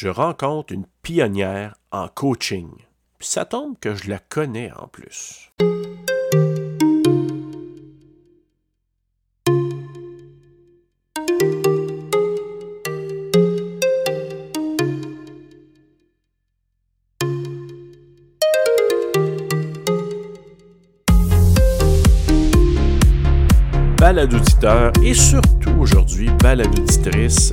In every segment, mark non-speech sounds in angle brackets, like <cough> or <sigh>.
je rencontre une pionnière en coaching. Puis ça tombe que je la connais en plus. balade auditeur et surtout aujourd'hui balade auditrice.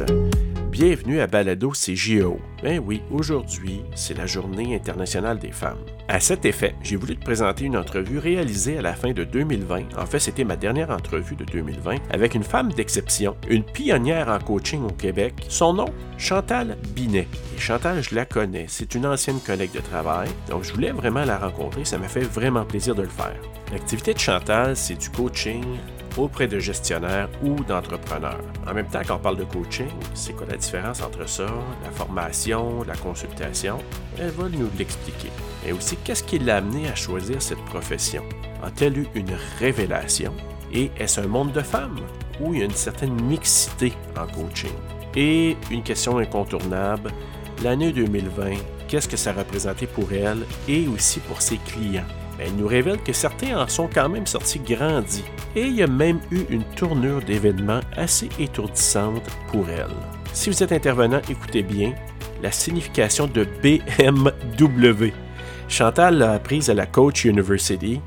Bienvenue à Balado CGO. Ben oui, aujourd'hui, c'est la Journée internationale des femmes. À cet effet, j'ai voulu te présenter une entrevue réalisée à la fin de 2020. En fait, c'était ma dernière entrevue de 2020 avec une femme d'exception, une pionnière en coaching au Québec. Son nom, Chantal Binet. Et Chantal, je la connais. C'est une ancienne collègue de travail. Donc, je voulais vraiment la rencontrer. Ça m'a fait vraiment plaisir de le faire. L'activité de Chantal, c'est du coaching auprès de gestionnaires ou d'entrepreneurs. En même temps, quand on parle de coaching, c'est quoi la différence entre ça, la formation, la consultation? Elle va nous l'expliquer. Et aussi, qu'est-ce qui l'a amené à choisir cette profession? A-t-elle eu une révélation? Et est-ce un monde de femmes? Où il y a une certaine mixité en coaching? Et une question incontournable, l'année 2020, qu'est-ce que ça représentait pour elle et aussi pour ses clients? Elle nous révèle que certains en sont quand même sortis grandis et il y a même eu une tournure d'événements assez étourdissante pour elle. Si vous êtes intervenant, écoutez bien la signification de BMW. Chantal l'a apprise à la Coach University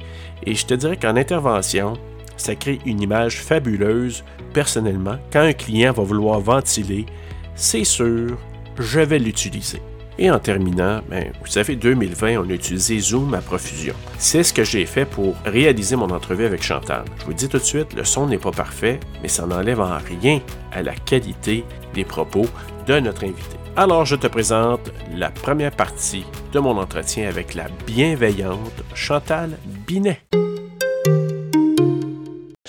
et je te dirais qu'en intervention, ça crée une image fabuleuse. Personnellement, quand un client va vouloir ventiler, c'est sûr, je vais l'utiliser. Et en terminant, ben, vous savez, 2020, on a utilisé Zoom à profusion. C'est ce que j'ai fait pour réaliser mon entrevue avec Chantal. Je vous dis tout de suite, le son n'est pas parfait, mais ça n'enlève en rien à la qualité des propos de notre invité. Alors, je te présente la première partie de mon entretien avec la bienveillante Chantal Binet.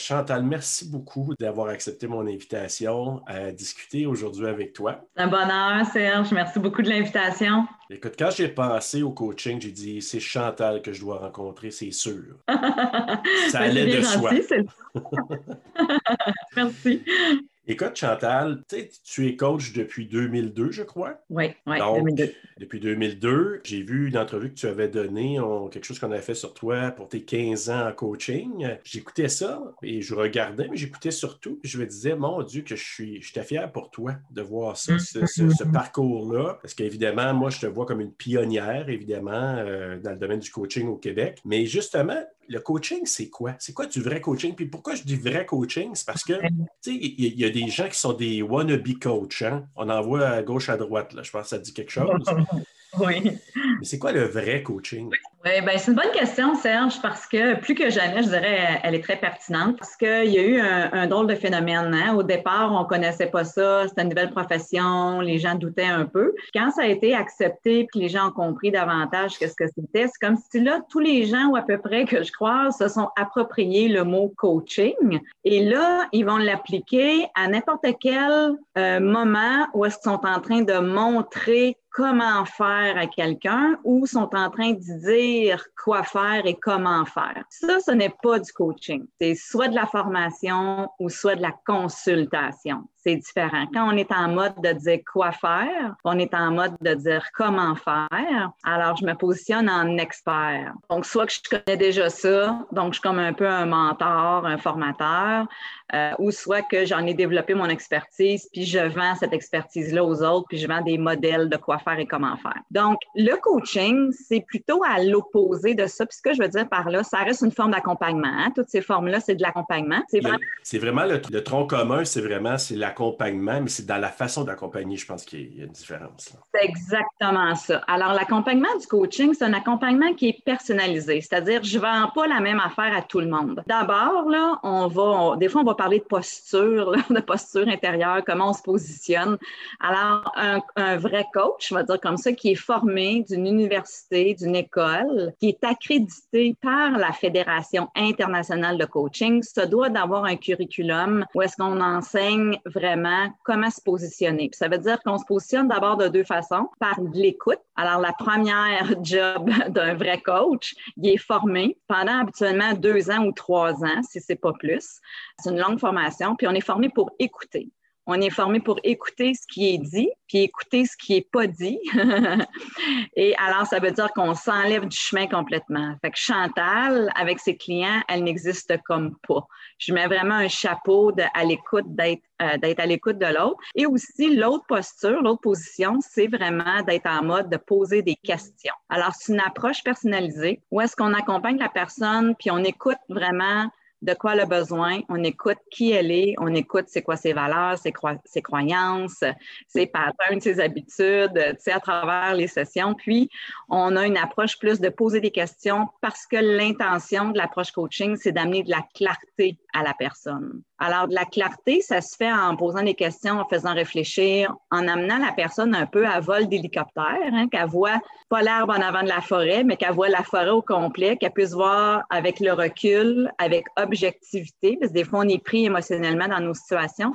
Chantal, merci beaucoup d'avoir accepté mon invitation à discuter aujourd'hui avec toi. Un bonheur, Serge. Merci beaucoup de l'invitation. Écoute, quand j'ai pensé au coaching, j'ai dit c'est Chantal que je dois rencontrer, c'est sûr. <laughs> Ça allait de soi. <laughs> <laughs> merci. Écoute, Chantal, tu es coach depuis 2002, je crois. Oui, oui, 2002. Depuis 2002, j'ai vu une entrevue que tu avais donnée, quelque chose qu'on avait fait sur toi pour tes 15 ans en coaching. J'écoutais ça et je regardais, mais j'écoutais surtout. je me disais, mon Dieu, que je suis, j'étais fier pour toi de voir ça, ce, parcours-là. Parce qu'évidemment, moi, je te vois comme une pionnière, évidemment, euh, dans le domaine du coaching au Québec. Mais justement, le coaching, c'est quoi? C'est quoi du vrai coaching? Puis pourquoi je dis vrai coaching? C'est parce que, tu sais, il y, a des gens qui sont des wannabe coachs. Hein? On en voit à gauche, à droite. Là. Je pense que ça dit quelque chose. <laughs> oui. Mais c'est quoi le vrai coaching? Oui, ben, c'est une bonne question, Serge, parce que plus que jamais, je dirais, elle est très pertinente parce qu'il y a eu un, drôle de phénomène. Hein? Au départ, on connaissait pas ça, c'était une nouvelle profession, les gens doutaient un peu. Quand ça a été accepté puis les gens ont compris davantage qu'est-ce que c'était, c'est comme si là, tous les gens, ou à peu près que je crois, se sont appropriés le mot coaching et là, ils vont l'appliquer à n'importe quel euh, moment où est-ce qu'ils sont en train de montrer comment faire à quelqu'un ou sont en train de dire quoi faire et comment faire. Ça, ce n'est pas du coaching. C'est soit de la formation ou soit de la consultation c'est différent. Quand on est en mode de dire quoi faire, on est en mode de dire comment faire, alors je me positionne en expert. Donc, soit que je connais déjà ça, donc je suis comme un peu un mentor, un formateur, euh, ou soit que j'en ai développé mon expertise, puis je vends cette expertise-là aux autres, puis je vends des modèles de quoi faire et comment faire. Donc, le coaching, c'est plutôt à l'opposé de ça. Puis ce que je veux dire par là, ça reste une forme d'accompagnement. Hein. Toutes ces formes-là, c'est de l'accompagnement. C'est vraiment, le, le tronc commun, c'est vraiment c'est la accompagnement, mais c'est dans la façon d'accompagner, je pense qu'il y a une différence. C'est exactement ça. Alors, l'accompagnement du coaching, c'est un accompagnement qui est personnalisé, c'est-à-dire je ne vends pas la même affaire à tout le monde. D'abord, là, on va, des fois, on va parler de posture, <laughs> de posture intérieure, comment on se positionne. Alors, un, vrai coach, je vais dire comme ça, qui est formé d'une université, d'une école, qui est accrédité par la Fédération internationale de coaching, ça doit d'avoir un curriculum où est-ce qu'on enseigne vraiment vraiment comment se positionner. ça veut dire qu'on se positionne d'abord de deux façons, par l'écoute. Alors, la première <laughs> job d'un vrai coach, il est formé pendant habituellement deux ans ou trois ans, si c'est pas plus. C'est une longue formation, puis on est formé pour écouter. On est formé pour écouter ce qui est dit, puis écouter ce qui n'est pas dit. <laughs> Et alors, ça veut dire qu'on s'enlève du chemin complètement. Fait que Chantal, avec ses clients, elle n'existe comme pas. Je mets vraiment un chapeau l'écoute, d'être euh, d'être à l'écoute de l'autre. Et aussi, l'autre posture, l'autre position, c'est vraiment d'être en mode de poser des questions. Alors, c'est une approche personnalisée où est-ce qu'on accompagne la personne, puis on écoute vraiment de quoi elle besoin, on écoute qui elle est, on écoute c'est quoi ses valeurs, ses, ses croyances, ses patterns, ses habitudes, tu sais, à travers les sessions. Puis, on a une approche plus de poser des questions parce que l'intention de l'approche coaching, c'est d'amener de la clarté à la personne. Alors, de la clarté, ça se fait en posant des questions, en faisant réfléchir, en amenant la personne un peu à vol d'hélicoptère, hein, qu'elle voit pas l'herbe en avant de la forêt, mais qu'elle voit la forêt au complet, qu'elle puisse voir avec le recul, avec objectivité, parce que des fois, on est pris émotionnellement dans nos situations.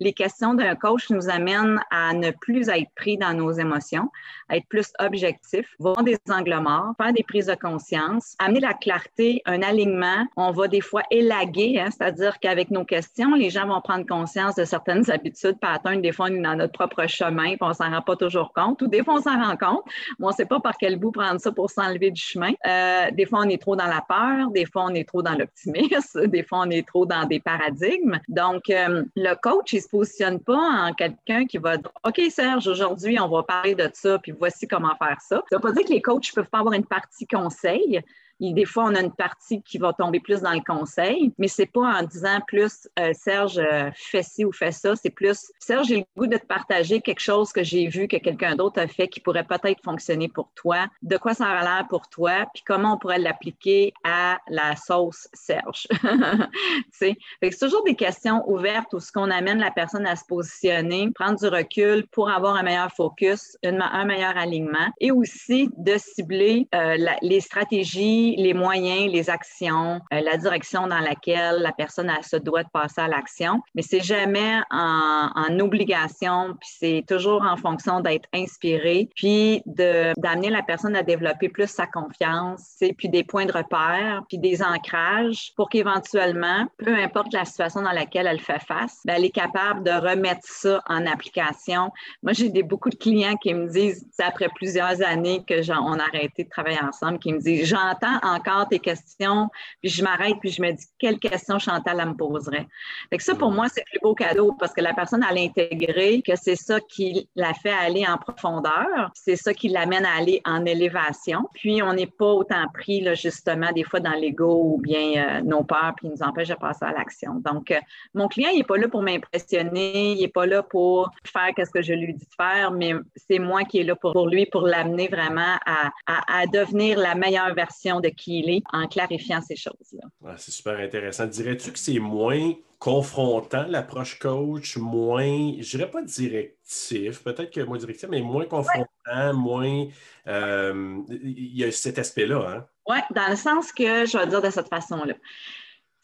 Les questions d'un coach nous amènent à ne plus être pris dans nos émotions, à être plus objectif, voir des angles morts, faire des prises de conscience, amener la clarté, un alignement. On va des fois élaguer, hein, c'est-à-dire qu'avec nos questions, les gens vont prendre conscience de certaines habitudes, patterns. Des fois, on est dans notre propre chemin, puis on s'en rend pas toujours compte, ou des fois, on s'en rend compte, mais on sait pas par quel bout prendre ça pour s'enlever du chemin. Euh, des fois, on est trop dans la peur, des fois, on est trop dans l'optimisme, <laughs> des fois, on est trop dans des paradigmes. Donc, euh, le coach, se positionne pas en quelqu'un qui va dire OK, Serge, aujourd'hui, on va parler de ça, puis voici comment faire ça. Ça veut pas dire que les coachs peuvent pas avoir une partie conseil, des fois, on a une partie qui va tomber plus dans le conseil, mais c'est pas en disant plus euh, Serge, euh, fais ci ou fais ça. C'est plus Serge, j'ai le goût de te partager quelque chose que j'ai vu que quelqu'un d'autre a fait qui pourrait peut-être fonctionner pour toi. De quoi ça a l'air pour toi, puis comment on pourrait l'appliquer à la sauce Serge. <laughs> c'est toujours des questions ouvertes où ce qu'on amène la personne à se positionner, prendre du recul pour avoir un meilleur focus, un meilleur alignement et aussi de cibler euh, les stratégies les moyens, les actions, euh, la direction dans laquelle la personne a, se doit de passer à l'action. Mais c'est jamais en, obligation, puis c'est toujours en fonction d'être inspiré, puis d'amener la personne à développer plus sa confiance, puis des points de repère, puis des ancrages pour qu'éventuellement, peu importe la situation dans laquelle elle fait face, ben, elle est capable de remettre ça en application. Moi, j'ai beaucoup de clients qui me disent, après plusieurs années que on a arrêté de travailler ensemble, qui me disent, j'entends <laughs> encore tes questions, puis je m'arrête, puis je me dis quelle question Chantal elle me poserait? Fait que ça, pour mm. moi, c'est le plus beau cadeau parce que la personne, a intégré que c'est ça qui la fait aller en profondeur, c'est ça qui l'amène à aller en élévation. Puis, on n'est pas autant pris, là, justement, des fois dans l'ego ou bien euh, nos peurs, puis nous empêche de passer à l'action. Donc, euh, mon client, il n'est pas là pour m'impressionner, il n'est pas là pour faire ce que je lui dis de faire, mais c'est moi qui est là pour, lui, pour l'amener vraiment à, à, à devenir la meilleure version de qui il est en clarifiant ces choses-là. c'est super intéressant. Dirais-tu que c'est moins confrontant l'approche coach, moins, je dirais pas directif, peut-être que moins directif, mais moins confrontant, moins. Euh, il y a cet aspect-là. Hein? Oui, dans le sens que je vais dire de cette façon-là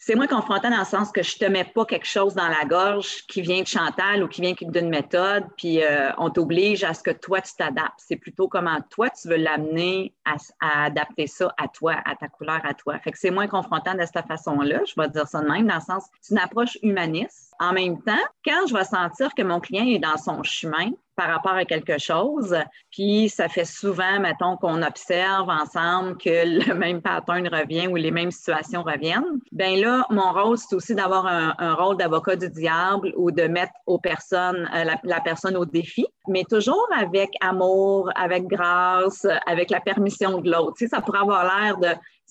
c'est moins confrontant dans le sens que je te mets pas quelque chose dans la gorge qui vient de Chantal ou qui vient d'une méthode, puis euh, on t'oblige à ce que toi, tu t'adaptes. C'est plutôt comment toi, tu veux l'amener à, adapter ça à toi, à ta couleur, à toi. Fait que c'est moins confrontant de cette façon-là, je vais dire ça de même, dans le sens, c'est une approche humaniste. En même temps, quand je vais sentir que mon client est dans son chemin, par rapport à quelque chose. Puis ça fait souvent, mettons, qu'on observe ensemble que le <laughs> même pattern revient ou les mêmes situations reviennent. Bien là, mon rôle, c'est aussi d'avoir un, rôle d'avocat du diable ou de mettre aux personnes, euh, la, personne au défi, mais toujours avec amour, avec grâce, avec la permission de l'autre. Tu ça pourrait avoir l'air de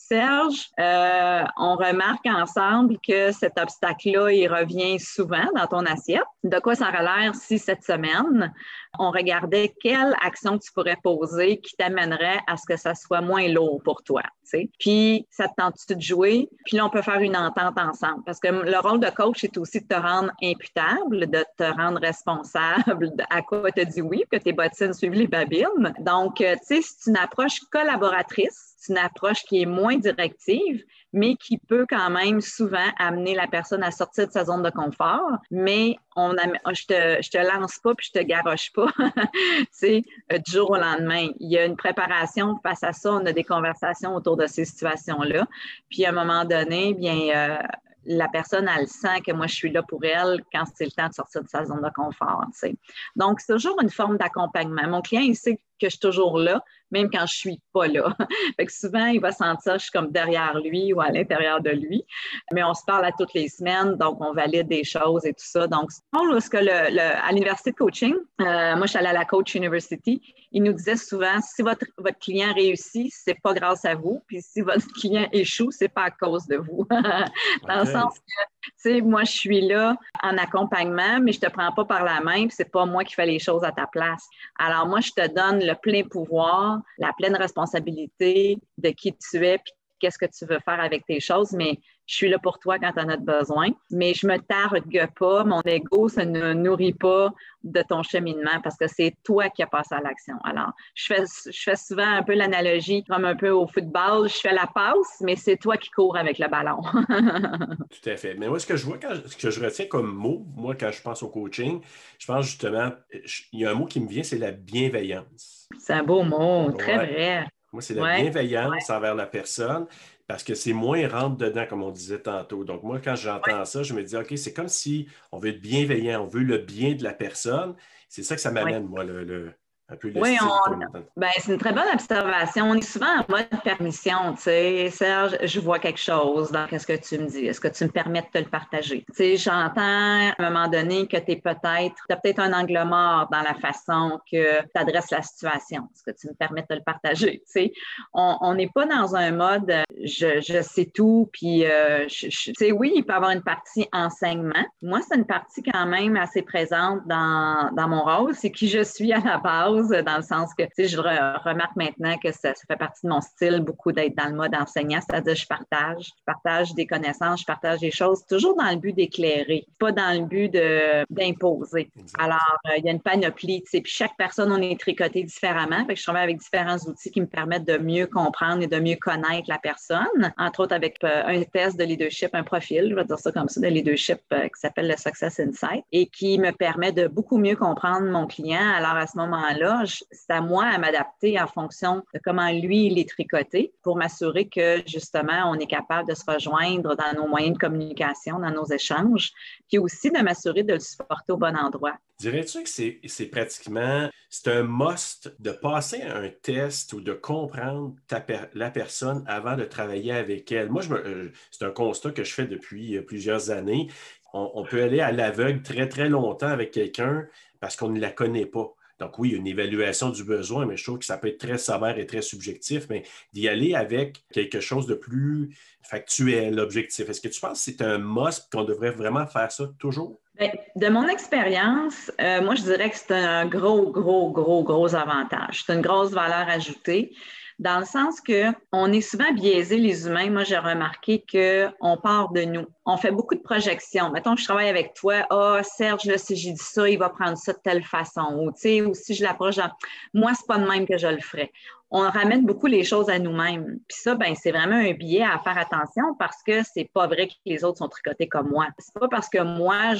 Serge, euh, on remarque ensemble que cet obstacle-là, il revient souvent dans ton assiette. De quoi ça aurait l'air si cette semaine, on regardait quelle action tu pourrais poser qui t'amènerait à ce que ça soit moins lourd pour toi. Puis, ça te tente-tu de jouer? Puis là, on peut faire une entente ensemble. Parce que le rôle de coach, c'est aussi de te rendre imputable, de te rendre responsable à quoi tu as dit oui, que tes bottines suivent les babines. Donc, euh, tu c'est une approche collaboratrice c'est une approche qui est moins directive, mais qui peut quand même souvent amener la personne à sortir de sa zone de confort. Mais on je te, je te lance pas puis je te garoche pas, <laughs> tu sais, euh, du jour au lendemain. Il y a une préparation face à ça. On a des conversations autour de ces situations-là. Puis à un moment donné, bien, euh, la personne, elle sent que moi, je suis là pour elle quand c'est le temps de sortir de sa zone de confort. Donc, c'est toujours une forme d'accompagnement. Mon client, il sait que je suis toujours là, même quand je suis pas là. <laughs> fait que souvent, il va sentir que je suis comme derrière lui ou à l'intérieur de lui. Mais on se parle à toutes les semaines, donc on valide des choses et tout ça. Donc, ce que le, à l'université de coaching, euh, moi, je suis allée à la Coach University, il nous disait souvent, si votre, votre client réussit, c'est pas grâce à vous, puis si votre <laughs> client échoue, c'est pas à cause de vous. <laughs> Dans le sens que, sais, moi, je suis là en accompagnement, mais je te prends pas par la main, puis c'est pas moi qui fais les choses à ta place. Alors, moi, je te donne le plein pouvoir, la pleine responsabilité de qui tu es, puis qu'est-ce que tu veux faire avec tes choses, mais je suis là pour toi quand tu en as besoin, mais je me targue pas, mon ego se ne nourrit pas de ton cheminement parce que c'est toi qui as passé à l'action. Alors, je fais, je fais souvent un peu l'analogie comme un peu au football, je fais la passe, mais c'est toi qui cours avec le ballon. <laughs> Tout à fait. Mais moi, ce que je vois, quand, ce que je retiens comme mot, moi, quand je pense au coaching, je pense justement, il y a un mot qui me vient, c'est la bienveillance. C'est un beau mot, très vrai. Moi, c'est la bienveillance envers la personne parce que c'est moins rentre dedans, comme on disait tantôt. Donc, moi, quand j'entends ça, je me dis, OK, c'est comme si on veut être bienveillant, on veut le bien de la personne. C'est ça que ça m'amène, moi, le, oui, ben, c'est une très bonne observation. On est souvent en mode permission. Tu sais, Serge, je vois quelque chose dans ce que tu me dis. Est-ce que tu me permets de te le partager? Tu sais, j'entends à un moment donné que tu es peut-être, tu as peut-être un angle mort dans la façon que tu adresses la situation. Est-ce que tu me permets de te le partager? Tu sais, on n'est pas dans un mode je, je sais tout, puis euh, tu sais, oui, il peut y avoir une partie enseignement. Moi, c'est une partie quand même assez présente dans, dans mon rôle. C'est qui je suis à la base dans le sens que, tu sais, je remarque maintenant que ça, fait partie de mon style beaucoup d'être dans le mode enseignant, c'est-à-dire je partage, je partage des connaissances, je partage des choses, toujours dans le but d'éclairer, pas dans le but d'imposer. Alors, euh, il y a une panoplie, tu sais, puis chaque personne, on est tricoté différemment, fait que je travaille avec différents outils qui me permettent de mieux comprendre et de mieux connaître la personne, entre autres avec euh, un test de leadership, un profil, je vais dire ça comme ça, de leadership euh, qui s'appelle le Success Insight et qui me permet de beaucoup mieux comprendre mon client. Alors, à ce moment-là, c'est à moi à m'adapter en fonction de comment lui, il est tricoté pour m'assurer que justement, on est capable de se rejoindre dans nos moyens de communication, dans nos échanges, puis aussi de m'assurer de le supporter au bon endroit. Dirais-tu que c'est pratiquement, c'est un must de passer un test ou de comprendre la personne avant de travailler avec elle? Moi, euh, c'est un constat que je fais depuis euh, plusieurs années. on peut aller à l'aveugle très, très longtemps avec quelqu'un parce qu'on ne la connaît pas. Donc oui, une évaluation du besoin, mais je trouve que ça peut être très sévère et très subjectif, mais d'y aller avec quelque chose de plus factuel, objectif. Est-ce que tu penses que c'est un must qu'on devrait vraiment faire ça toujours? Ben, de mon expérience, euh, moi, je dirais que c'est un gros, gros, gros, gros avantage. C'est une grosse valeur ajoutée dans le sens que on est souvent biaisé les humains. Moi, j'ai remarqué que on part de nous. On fait beaucoup de projections. Mettons, je travaille avec toi. Ah, oh, Serge, là, si j'ai dit ça, il va prendre ça de telle façon. Ou, tu sais, ou si je l'approche, moi, c'est pas de même que je le ferais. On ramène beaucoup les choses à nous-mêmes. Puis ça, ben, c'est vraiment un biais à faire attention parce que c'est pas vrai que les autres sont tricotés comme moi. C'est pas parce que moi,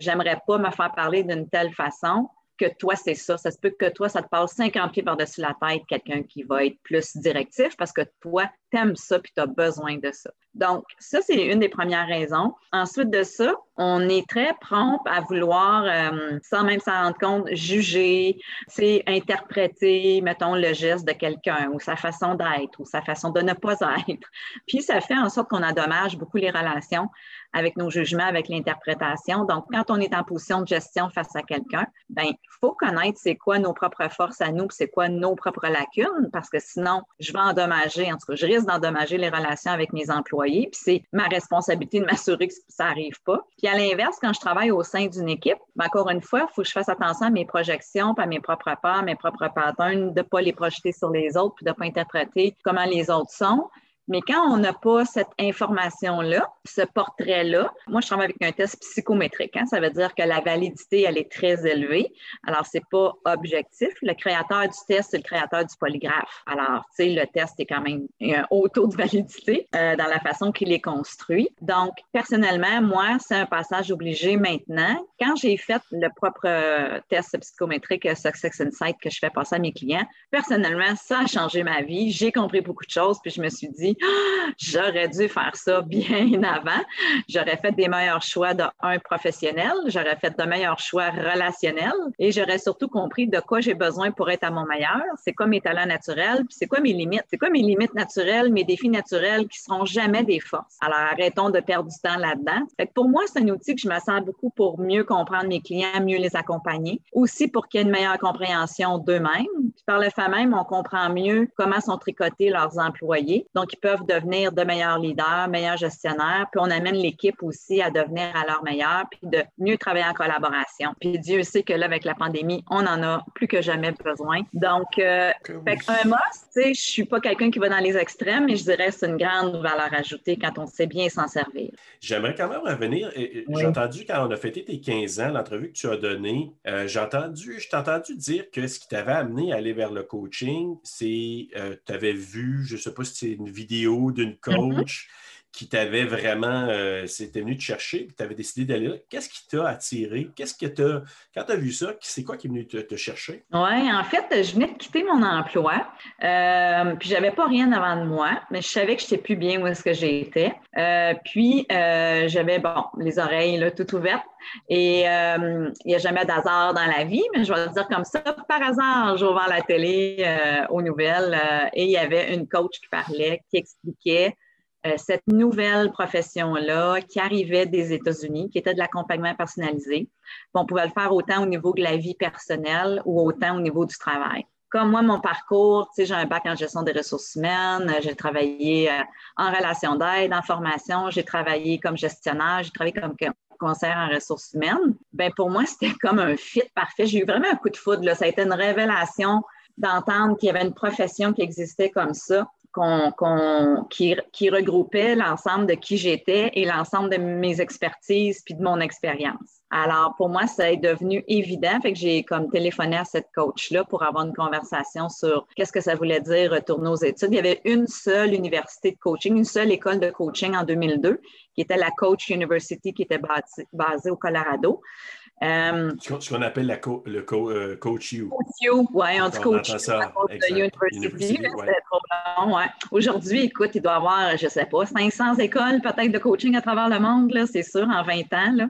j'aimerais pas me faire parler d'une telle façon que toi, c'est ça. Ça se peut que toi, ça te passe 50 pieds par-dessus la tête, quelqu'un qui va être plus directif parce que toi, t'aimes ça puis tu as besoin de ça. Donc, ça, c'est une des premières raisons. Ensuite de ça, on est très prompt à vouloir, euh, sans même s'en rendre compte, juger, c'est interpréter, mettons, le geste de quelqu'un ou sa façon d'être ou sa façon de ne pas être. <laughs> Puis, ça fait en sorte qu'on endommage beaucoup les relations avec nos jugements, avec l'interprétation. Donc, quand on est en position de gestion face à quelqu'un, ben, il faut connaître c'est quoi nos propres forces à nous, c'est quoi nos propres lacunes, parce que sinon, je vais endommager, en tout cas, je risque d'endommager les relations avec mes employés, puis c'est ma responsabilité de m'assurer que ça n'arrive pas. Puis à l'inverse, quand je travaille au sein d'une équipe, ben, encore une fois, il faut que je fasse attention à mes projections, à mes propres parts, mes propres patterns, de ne pas les projeter sur les autres, puis de ne pas interpréter comment les autres sont. Mais quand on n'a pas cette information-là, ce portrait-là, moi, je travaille avec un test psychométrique. Hein. Ça veut dire que la validité, elle est très élevée. Alors, c'est pas objectif. Le créateur du test, c'est le créateur du polygraphe. Alors, tu sais, le test est quand même un haut taux de validité euh, dans la façon qu'il est construit. Donc, personnellement, moi, c'est un passage obligé maintenant. Quand j'ai fait le propre test psychométrique Success Insight que je fais passer à mes clients, personnellement, ça a changé ma vie. J'ai compris beaucoup de choses, puis je me suis dit, <gasps> j'aurais dû faire ça bien avant. J'aurais fait des meilleurs choix de un professionnel, j'aurais fait de meilleurs choix relationnels et j'aurais surtout compris de quoi j'ai besoin pour être à mon meilleur. C'est quoi mes talents naturels, puis c'est quoi mes limites? C'est quoi mes limites naturelles, mes défis naturels qui seront jamais des forces? Alors arrêtons de perdre du temps là-dedans. pour moi, c'est un outil que je me sens beaucoup pour mieux comprendre mes clients, mieux les accompagner, aussi pour qu'il y ait une meilleure compréhension d'eux-mêmes. par le fait même, on comprend mieux comment sont tricotés leurs employés. Donc, ils peuvent devenir de meilleurs leaders, meilleurs gestionnaires, puis on amène l'équipe aussi à devenir à leur meilleur, puis de mieux travailler en collaboration. Puis Dieu sait que là, avec la pandémie, on en a plus que jamais besoin. Donc, euh, un must, tu sais, je suis pas quelqu'un qui va dans les extrêmes, mais je dirais que c'est une grande valeur ajoutée quand on sait bien s'en servir. J'aimerais quand même revenir. J'ai entendu quand on a fêté tes 15 ans, l'entrevue que tu as donnée, euh, j'ai entendu, je t'ai entendu dire que ce qui t'avait amené à aller vers le coaching, c'est euh, tu avais vu, je ne sais pas si c'est une vidéo d'une mm-hmm. coach qui t'avait vraiment, euh, c'était venu te chercher, puis tu avais décidé d'aller là. Qu'est-ce qui t'a attiré? Qu'est-ce que tu quand tu as vu ça, c'est quoi qui est venu te, chercher? Oui, en fait, je venais de quitter mon emploi, euh, puis j'avais pas rien avant de moi, mais je savais que je n'étais plus bien où est-ce que j'étais. Euh, puis euh, j'avais, bon, les oreilles là, toutes ouvertes, et il n'y a jamais d'hasard dans la vie, mais je vais le dire comme ça, par hasard, j'ai ouvert la télé aux nouvelles, et il y avait une coach qui parlait, qui expliquait euh, cette nouvelle profession-là qui arrivait des États-Unis, qui était de l'accompagnement personnalisé. On pouvait le faire autant au niveau de la vie personnelle ou autant au niveau du travail. Comme moi, mon parcours, j'ai un bac en gestion des ressources humaines, j'ai travaillé euh, en relation d'aide, en formation, j'ai travaillé comme gestionnaire, j'ai travaillé comme conseiller en ressources humaines. Ben pour moi, <laughs> c'était comme un fit parfait. J'ai eu vraiment un coup de foudre. Ça a été une révélation d'entendre qu'il y avait une profession qui existait comme ça qui, regroupait l'ensemble de qui j'étais et l'ensemble de mes expertises puis de mon expérience. Alors, pour moi, ça est devenu évident. Fait que j'ai comme téléphoné à cette coach-là pour avoir une conversation sur qu'est-ce que ça voulait dire retourner aux études. Il y avait une seule université de coaching, une seule école de coaching en 2002, qui était la Coach University, qui était basée au Colorado. Euh, ce qu'on appelle la le euh, Coach You. Coach You, oui, on dit Coach You. Ça. University, trop long, ouais. Aujourd'hui, écoute, il doit y avoir, je ne sais pas, 500 écoles peut-être de coaching à travers le monde, c'est sûr, en 20 ans. Là.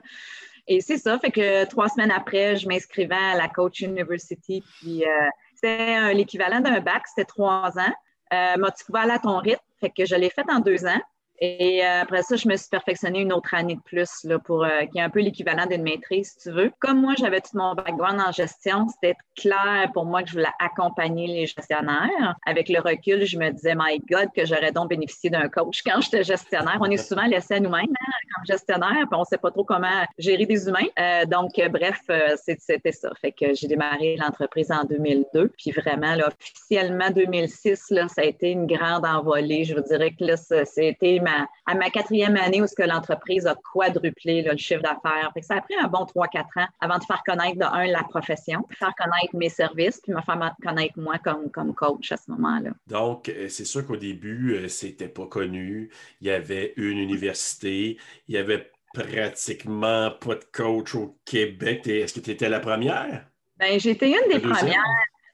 Et c'est ça, fait que trois semaines après, je m'inscrivais à la Coach University, puis euh, c'était l'équivalent d'un bac, c'était trois ans. Euh, tu pouvais aller à ton rythme, fait que je l'ai fait en deux ans. Et euh, après ça, je me suis perfectionnée une autre année de plus là, pour euh, qui est un peu l'équivalent d'une maîtrise, si tu veux. Comme moi, j'avais tout mon background en gestion, c'était clair pour moi que je voulais accompagner les gestionnaires. Avec le recul, je me disais, my God, que j'aurais donc bénéficié d'un coach quand j'étais gestionnaire. On est souvent laissé à nous-mêmes hein, comme gestionnaire, puis on ne sait pas trop comment gérer des humains. Euh, donc, bref, c'était ça. Fait que j'ai démarré l'entreprise en 2002. Puis vraiment, là, officiellement, 2006, là, ça a été une grande envolée. Je vous dirais que là, c'était à ma quatrième année où ce que l'entreprise a quadruplé le chiffre d'affaires. Ça a pris un bon 3-4 ans avant de faire connaître, de un, la profession, faire connaître mes services, puis me faire connaître moi comme, comme coach à ce moment-là. Donc, euh, c'est sûr qu'au début, euh, c'était pas connu. Il y avait une université, il y avait pratiquement pas de coach au Québec. Est-ce que tu étais la première? Ben, j'étais une des premières.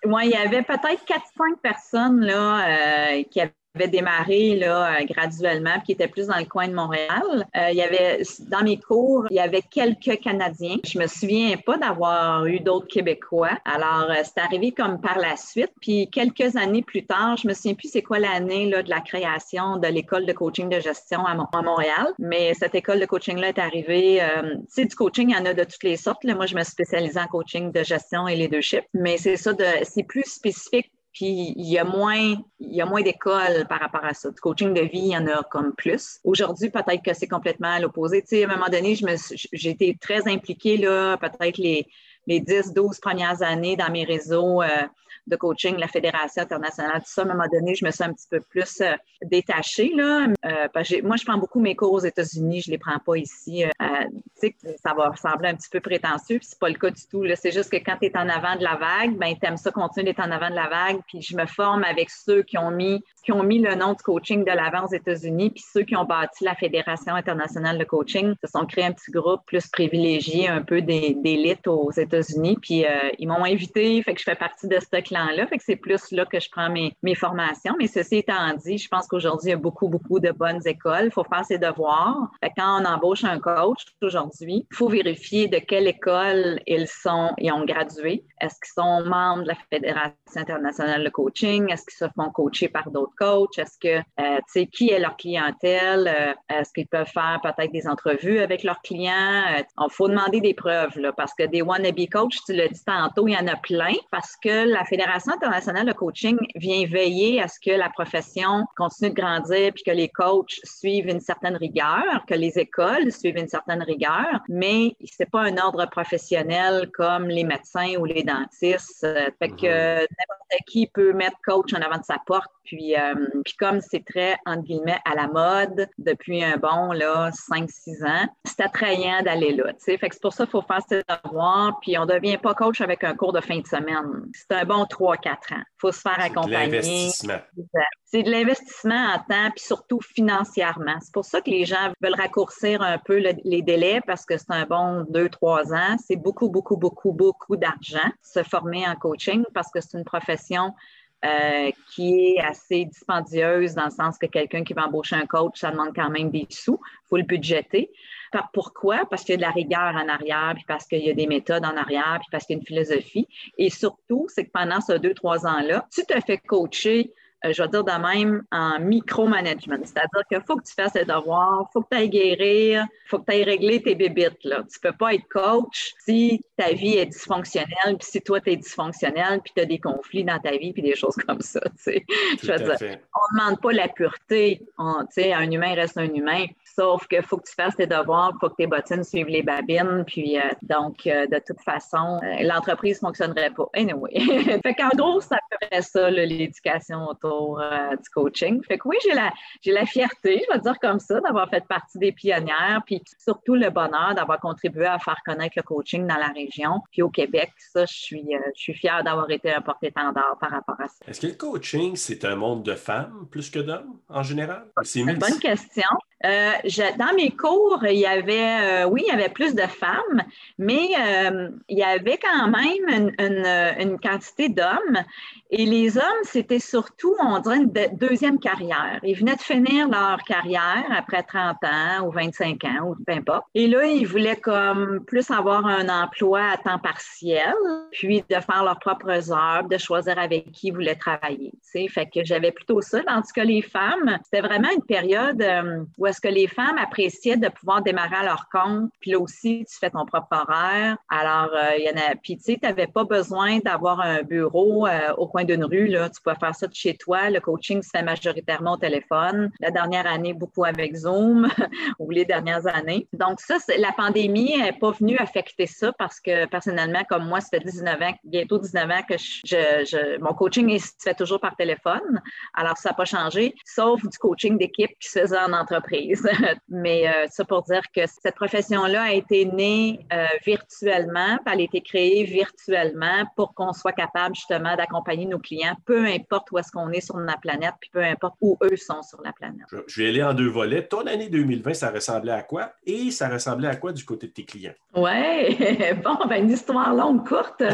Oui, il y avait peut-être 4-5 personnes là, euh, qui avaient avait démarré là, euh, graduellement, qui était plus dans le coin de Montréal. Euh, il y avait, dans mes cours, il y avait quelques Canadiens. Je me souviens pas d'avoir eu d'autres Québécois. Alors, euh, c'est arrivé comme par la suite. Puis, quelques années plus tard, je me souviens plus c'est quoi l'année là, de la création de l'école de coaching de gestion à, Montréal. Mais cette école de coaching-là est arrivée. sais, du coaching, il y en a de toutes les sortes. Là. Moi, je me spécialisais en coaching de gestion et leadership. Mais c'est ça, de, c'est plus spécifique puis il y a moins, il y a moins d'écoles par rapport à ça. Du coaching de vie, il y en a comme plus. Aujourd'hui, peut-être que c'est complètement à l'opposé. Tu sais, à un moment donné, j'ai été très impliquée là, peut-être les, les 10, 12 premières années dans mes réseaux. Euh, de coaching, la Fédération internationale, tout ça, à un moment donné, je me suis un petit peu plus euh, détachée. Là. Euh, moi, je prends beaucoup mes cours aux États-Unis, je ne les prends pas ici. Euh, tu sais, ça va ressembler un petit peu prétentieux, puis c'est pas le cas du tout. C'est juste que quand tu es en avant de la vague, ben, tu aimes ça continuer d'être en avant de la vague, puis je me forme avec ceux qui ont mis qui ont mis le nom de coaching de l'avant aux États-Unis, puis ceux qui ont bâti la Fédération internationale de coaching se sont créés un petit groupe plus privilégié, un peu d'élite aux États-Unis puis ils m'ont invité, fait que je fais partie de ce que c'est plus là que je prends mes, formations. Mais ceci étant dit, je pense qu'aujourd'hui, il y a beaucoup, beaucoup de bonnes écoles. Il faut faire ses devoirs. Quand on embauche un coach aujourd'hui, il faut vérifier de quelle école ils sont et ont gradué. Est-ce qu'ils sont membres de la Fédération internationale de coaching? Est-ce qu'ils se font coacher par d'autres coachs? Est-ce que, euh, tu sais, qui est leur clientèle? Euh, est-ce qu'ils peuvent faire peut-être des entrevues avec leurs clients? Il euh, faut demander des preuves, là, parce que des wannabe coachs, tu l'as dit tantôt, il y en a plein, parce que la Fédération internationale de coaching vient veiller à ce que la profession continue de grandir puis que les coachs suivent une certaine rigueur, que les écoles suivent une certaine rigueur, mais c'est pas un ordre professionnel comme les médecins ou les dentistes. Fait que mhm. n'importe qui peut mettre coach en avant de sa porte. Puis, euh, puis comme c'est très, entre guillemets, à la mode depuis un bon, là, 5-6 ans, c'est attrayant d'aller là, tu sais. Fait que c'est pour ça qu'il faut faire ses devoirs, puis on devient pas coach avec un cours de fin de semaine. C'est un bon 3-4 ans. Il faut se faire accompagner. C'est de l'investissement en temps, puis surtout financièrement. C'est pour ça que les gens veulent raccourcir un peu les délais parce que c'est un bon deux, trois ans. C'est beaucoup, beaucoup, beaucoup, beaucoup d'argent se former en coaching parce que c'est une profession euh, qui est assez dispendieuse dans le sens que quelqu'un qui va embaucher un coach, ça demande quand même des sous. Il faut le budgéter. Pourquoi? Parce qu'il y a de la rigueur en arrière, puis parce qu'il y a des méthodes en arrière, puis parce qu'il y a une philosophie. Et surtout, c'est que pendant ces deux, trois ans-là, tu te fais coacher je vais dire de même, en micromanagement. C'est-à-dire qu'il faut que tu fasses tes devoirs, il faut que tu ailles guérir, il faut que tu ailles régler tes bébites. Là. Tu ne peux pas être coach si ta vie est dysfonctionnelle, puis si toi, tu es dysfonctionnel, puis tu as des conflits dans ta vie, puis des choses comme ça. Je veux dire, on ne demande pas la pureté. On, un humain reste un humain. Sauf qu'il faut que tu fasses tes devoirs, il faut que tes bottines suivent les babines. Puis, euh, donc, euh, de toute façon, l'entreprise ne fonctionnerait pas. Anyway. <laughs> fait qu'en gros, ça ferait ça, l'éducation autour euh, du coaching. Fait que oui, j'ai la, j'ai la fierté, je vais dire comme ça, d'avoir fait partie des pionnières, puis surtout le bonheur d'avoir contribué à faire connaître le coaching dans la région, puis au Québec. Ça, je suis, euh, je suis fière d'avoir été un porte-étendard par rapport à ça. Est-ce que le coaching, c'est un monde de femmes plus que d'hommes en général? C'est une bonne question. Euh, dans mes cours, il y avait, oui, il y avait plus de femmes, mais il y avait quand même une, une quantité d'hommes. Et les hommes, c'était surtout, on dirait, une deuxième carrière. Ils venaient de finir leur carrière après 30 ans ou 25 ans ou peu importe. Et là, ils voulaient comme plus avoir un emploi à temps partiel, puis de faire leurs propres heures, de choisir avec qui ils voulaient travailler. sais. Fait que j'avais plutôt ça. Tandis que les femmes, c'était vraiment une période euh, où est-ce que les femmes appréciaient de pouvoir démarrer à leur compte. Puis là aussi, tu fais ton propre horaire. Alors, euh, il y en a. Puis tu sais, tu n'avais pas besoin d'avoir un bureau euh, au coin d'une rue, là, tu peux faire ça de chez toi. Le coaching se fait majoritairement au téléphone. La dernière année, beaucoup avec Zoom <laughs> ou les dernières années. Donc, ça, la pandémie n'est pas venue affecter ça parce que personnellement, comme moi, ça fait 19 ans, bientôt 19 ans que je, mon coaching se fait toujours par téléphone. Alors, ça n'a pas changé, sauf du coaching d'équipe qui se faisait en entreprise. <laughs> Mais euh, ça pour dire que cette profession-là a été née euh, virtuellement, elle a été créée virtuellement pour qu'on soit capable justement d'accompagner nos clients, peu importe où est-ce qu'on est sur la planète, puis peu importe où eux sont sur la planète. Je vais aller en deux volets. Ton année 2020, ça ressemblait à quoi? Et ça ressemblait à quoi du côté de tes clients? Oui, <laughs> bon, ben, une histoire longue, courte. <laughs>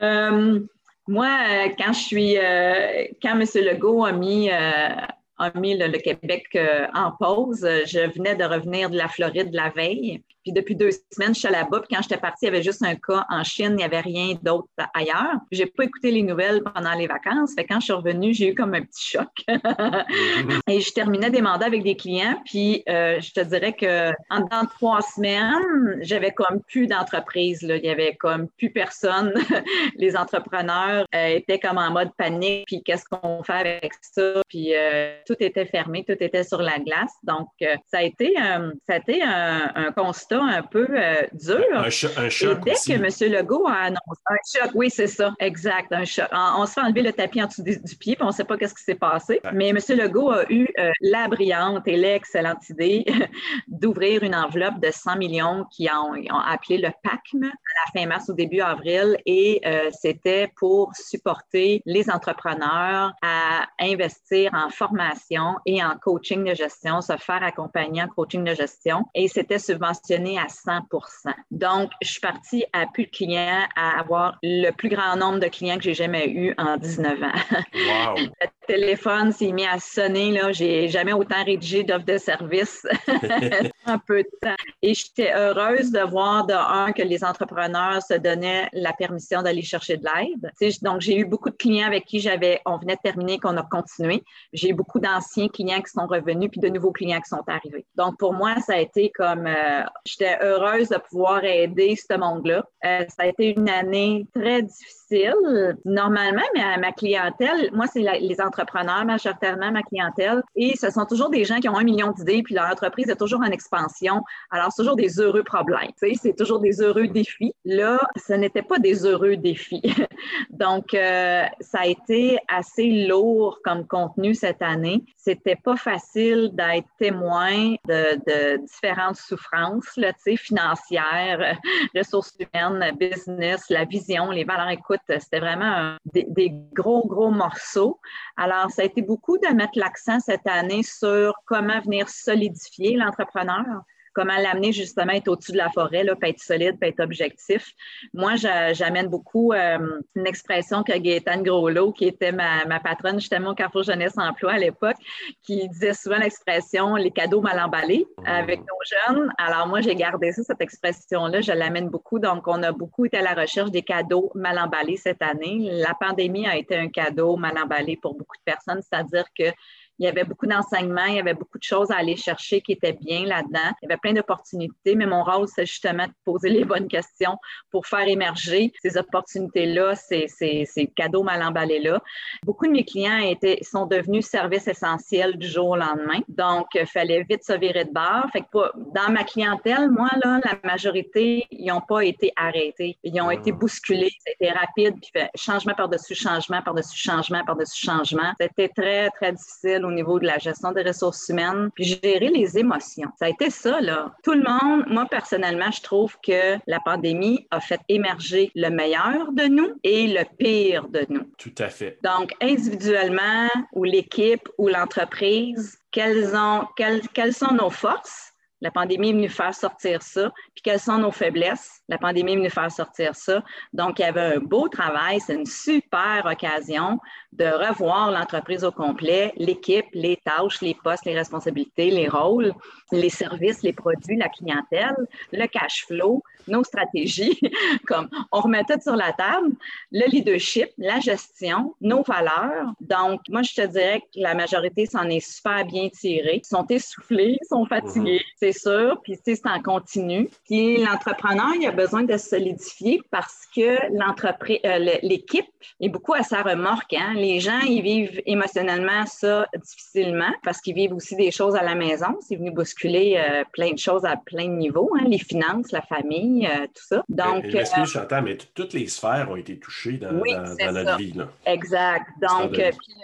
Euh, moi, quand je suis, euh, quand M. Legault a mis, euh, a mis le, Québec en pause, je venais de revenir de la Floride la veille. Puis depuis deux semaines, je suis là-bas. Puis quand j'étais partie, il y avait juste un cas en Chine. Il n'y avait rien d'autre ailleurs. J'ai pas écouté les nouvelles pendant les vacances. Fait quand je suis revenue, j'ai eu comme un petit choc. <laughs> Et je terminais des mandats avec des clients. Puis euh, je te dirais que en dans trois semaines, j'avais comme plus d'entreprise. Il y avait comme plus personne. <laughs> les entrepreneurs euh, étaient comme en mode panique. Puis qu'est-ce qu'on fait avec ça? Puis euh, tout était fermé, tout était sur la glace. Donc ça a été, ça a été un, un constat un peu euh, dur. Un, choc. Et dès que M. Legault a annoncé un choc, oui, c'est ça, exact, un choc. On, se fait enlever le tapis en dessous du, pied, puis on ne sait pas qu'est-ce qui s'est passé. Mais M. Legault a eu euh, la brillante et l'excellente idée <laughs> d'ouvrir une enveloppe de 100 millions qui ont, ont, appelé le PACM à la fin mars, au début avril, et euh, c'était pour supporter les entrepreneurs à investir en formation et en coaching de gestion, se faire accompagner en coaching de gestion. Et c'était subventionné à 100% Donc, je suis partie à plus de clients, à avoir le plus grand nombre de clients que j'ai jamais eu en 19 ans. Wow. <laughs> le téléphone s'est mis à sonner, là. J'ai jamais autant rédigé d'offres de services <laughs> <laughs> en peu de temps. Et j'étais heureuse de voir de un que les entrepreneurs se donnaient la permission d'aller chercher de l'aide. Donc, j'ai eu beaucoup de clients avec qui j'avais, on venait de terminer, qu'on a continué. J'ai eu beaucoup d'anciens clients qui sont revenus, puis de nouveaux clients qui sont arrivés. Donc, pour moi, ça a été comme, euh, j'étais heureuse de pouvoir aider ce monde-là. Euh, ça a été une année très difficile. Normalement, mais ma clientèle, moi, c'est les entrepreneurs majoritairement ma clientèle, et ce sont toujours des gens qui ont un million d'idées, puis leur entreprise est toujours en expansion. Alors, c'est toujours des heureux problèmes. C'est toujours des heureux défis. Là, ce n'était pas des heureux défis. <laughs> Donc, euh, ça a été assez lourd comme contenu cette année. C'était pas facile d'être témoin de, différentes souffrances financières, <laughs> ressources humaines, business, la vision, les valeurs. Écoute, c'était vraiment des, des gros, gros morceaux. Alors, ça a été beaucoup de mettre l'accent cette année sur comment venir solidifier l'entrepreneur comment l'amener justement être au-dessus de la forêt, là, être solide, puis être objectif. Moi, j'amène beaucoup euh, une expression que Gaëtane Groslot, qui était ma, patronne justement au Carrefour Jeunesse Emploi à l'époque, qui disait souvent l'expression les cadeaux mal emballés avec nos jeunes. Alors moi, j'ai gardé ça, cette expression-là, je l'amène beaucoup. Donc, on a beaucoup été à la recherche des cadeaux mal emballés cette année. La pandémie a été un cadeau mal emballé pour beaucoup de personnes, c'est-à-dire que il y avait beaucoup d'enseignements, il y avait beaucoup de choses à aller chercher qui étaient bien là-dedans. Il y avait plein d'opportunités, mais mon rôle, c'est justement de poser les bonnes questions pour faire émerger ces opportunités-là, ces, ces, cadeaux mal emballés-là. Beaucoup de mes clients étaient, sont devenus services essentiels du jour au lendemain. Donc, il fallait vite se virer de barre. Fait que dans ma clientèle, moi, là, la majorité, ils n'ont pas été arrêtés. Ils ont été ah. bousculés. C'était rapide, puis fait changement par-dessus changement, par-dessus changement, par-dessus changement. C'était très, très difficile au niveau de la gestion des ressources humaines, puis gérer les émotions. Ça a été ça, là. Tout le monde, moi personnellement, je trouve que la pandémie a fait émerger le meilleur de nous et le pire de nous. Tout à fait. Donc, individuellement, ou l'équipe, ou l'entreprise, quelles, ont, quelles, quelles sont nos forces? La pandémie est venue faire sortir ça. Puis quelles sont nos faiblesses? La pandémie est venue faire sortir ça. Donc, il y avait un beau travail. C'est une super occasion de revoir l'entreprise au complet, l'équipe, les tâches, les postes, les responsabilités, les rôles, les services, les produits, la clientèle, le cash flow, nos stratégies. <laughs> Comme on remet tout sur la table, le leadership, la gestion, nos valeurs. Donc, moi, je te dirais que la majorité s'en est super bien tirée. Ils sont essoufflés, ils sont fatigués, mhm. C'est sûr. Puis, c'est en continu. Puis, l'entrepreneur, il a besoin de se solidifier parce que l'entreprise, euh, l'équipe est beaucoup à sa remorque. Hein? Les gens, ils vivent émotionnellement ça difficilement parce qu'ils vivent aussi des choses à la maison. C'est venu bousculer euh, plein de choses à plein de niveaux, hein? les finances, la famille, euh, tout ça. Donc, Excuse, Chantal, mais toutes les sphères ont été touchées dans, notre vie. Là. Exact. Donc,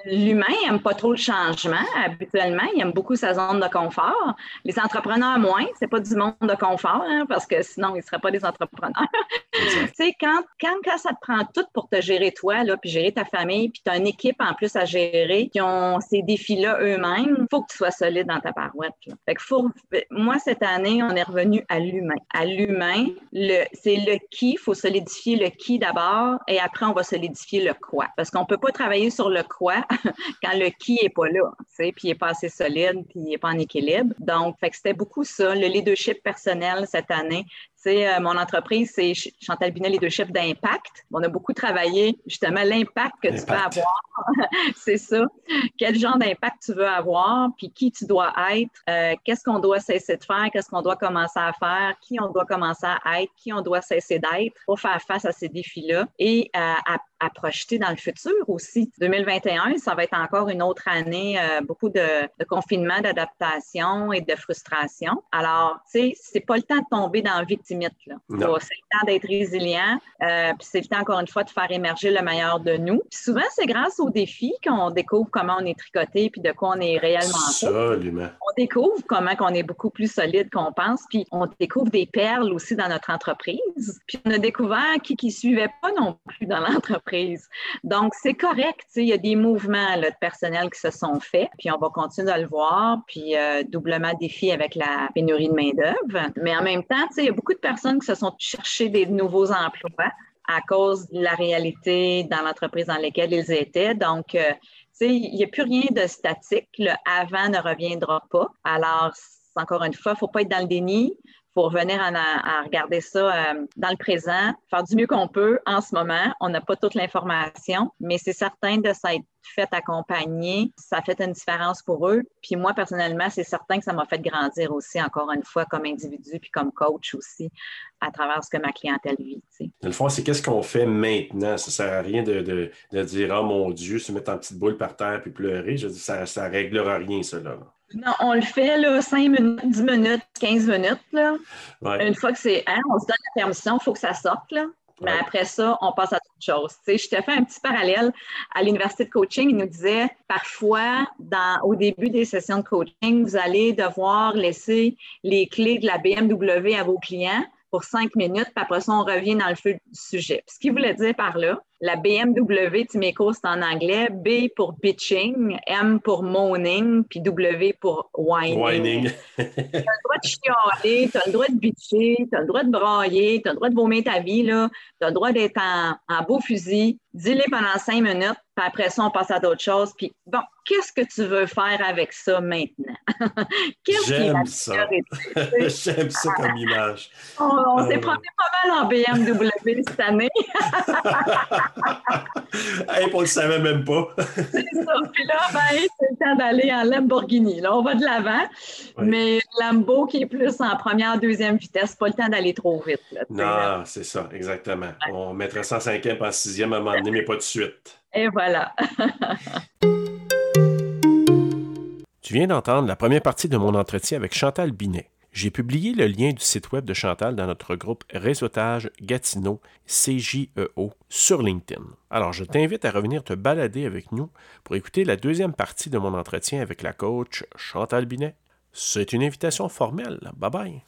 l'humain n'aime pas trop le changement. Habituellement, il aime beaucoup sa zone de confort. Les entrepreneurs, moins. C'est pas du monde de confort hein, parce que sinon, ils ne seraient pas des entrepreneurs. <laughs> tu sais, quand, quand, quand, ça te prend tout pour te gérer toi, là, puis gérer ta famille, puis tu as une équipe en plus à gérer qui ont ces défis-là eux-mêmes, il faut que tu sois solide dans ta parouette. Fait que faut, moi, cette année, on est revenu à l'humain. À l'humain, le, c'est le qui, il faut solidifier le qui d'abord, et après, on va solidifier le quoi. Parce qu'on ne peut pas travailler sur le quoi <laughs> quand le qui n'est pas là, tu sais, puis il n'est pas assez solide, puis il n'est pas en équilibre. Donc, fait que c'était beaucoup ça, le leadership personnel cette année, euh, mon entreprise, c'est Chantal Binet, les deux chefs d'impact. On a beaucoup travaillé justement l'impact que tu peux avoir. <laughs> c'est ça. Quel genre d'impact tu veux avoir, puis qui tu dois être, euh, qu'est-ce qu'on doit cesser de faire, qu'est-ce qu'on doit commencer à faire, qui on doit commencer à être, qui on doit cesser d'être pour faire face à ces défis-là et euh, à à projeter dans le futur aussi. 2021, ça va être encore une autre année, euh, beaucoup de, confinement, d'adaptation et de frustration. Alors, tu sais, c'est pas le temps de tomber dans le victimite. C'est le temps d'être résilient, euh, puis c'est le temps, encore une fois, de faire émerger le meilleur de nous. Puis souvent, c'est grâce aux défis qu'on découvre comment on est tricoté puis de quoi on est réellement Absolument. On découvre comment qu'on est beaucoup plus solide qu'on pense, puis on découvre des perles aussi dans notre entreprise. Puis on a découvert qui qui suivait pas non plus dans <laughs> l'entreprise. Donc c'est correct, il y a des mouvements de personnel qui se sont faits, puis on va continuer de le voir, puis euh, doublement défi avec la pénurie de main d'œuvre. Mais en même temps, il y a beaucoup de personnes qui se sont cherchées des nouveaux emplois à cause de la réalité dans l'entreprise dans laquelle ils étaient. Donc, euh, il n'y a plus rien de statique. Le avant ne reviendra pas. Alors, encore une fois, il ne faut pas être dans le déni pour revenir à, regarder ça euh, dans le présent, faire du mieux qu'on peut en ce moment. On n'a pas toute l'information, mais c'est certain de s'être fait accompagner, ça fait une différence pour eux. Puis moi, personnellement, c'est certain que ça m'a fait grandir aussi, encore une fois, comme individu puis comme coach aussi, à travers ce que ma clientèle vit. Dans le fond, c'est qu'est-ce qu'on fait maintenant? Ça ne sert à rien de, dire Oh mon Dieu, se mettre en petite boule par terre puis pleurer. Je dis, ça ne réglera rien, cela. Non, on le fait là, 5 minutes, 10 minutes, 15 minutes. Là. Une fois que c'est, hein, on se donne la permission, il faut que ça sorte. Là. Mais après ça, on passe à autre chose. Je t'ai fait un petit parallèle à l'université de coaching. Il nous disait parfois, dans, au début des sessions de coaching, vous allez devoir laisser les clés de la BMW à vos clients pour cinq minutes, puis après ça, on revient dans le feu du sujet. ce qu'il voulait dire par là, la BMW, tu c'est en anglais, B pour bitching, M pour moaning, puis W pour whining. Whining. tu as le droit de chialer, tu as le droit de bitcher, tu as le droit de brailler, tu as le droit de vomir ta vie, tu as le droit d'être en, en beau fusil, dis-les pendant cinq minutes, puis après ça, on passe à d'autres choses. Puis bon, qu'est-ce que tu veux faire avec ça maintenant? <laughs> J'aime ça. <laughs> J'aime ça comme image. On, s'est euh... promené pas en BMW cette année. <laughs> hey, on le savait même pas. c'est ça. Puis là, ben, c'est le temps d'aller en Lamborghini. Là, on va de l'avant. Mais Lambo qui est plus en première, deuxième vitesse, pas le temps d'aller trop vite. non, c'est ça, exactement. On mettrait ça en cinquième, en sixième à un moment donné, mais pas de suite. Et voilà. <laughs> tu viens d'entendre la première partie de mon entretien avec Chantal Binet. J'ai publié le lien du site web de Chantal dans notre groupe Réseautage Gatineau CJEO sur LinkedIn. Alors, je t'invite à revenir te balader avec nous pour écouter la deuxième partie de mon entretien avec la coach Chantal Binet. C'est une invitation formelle. Bye bye.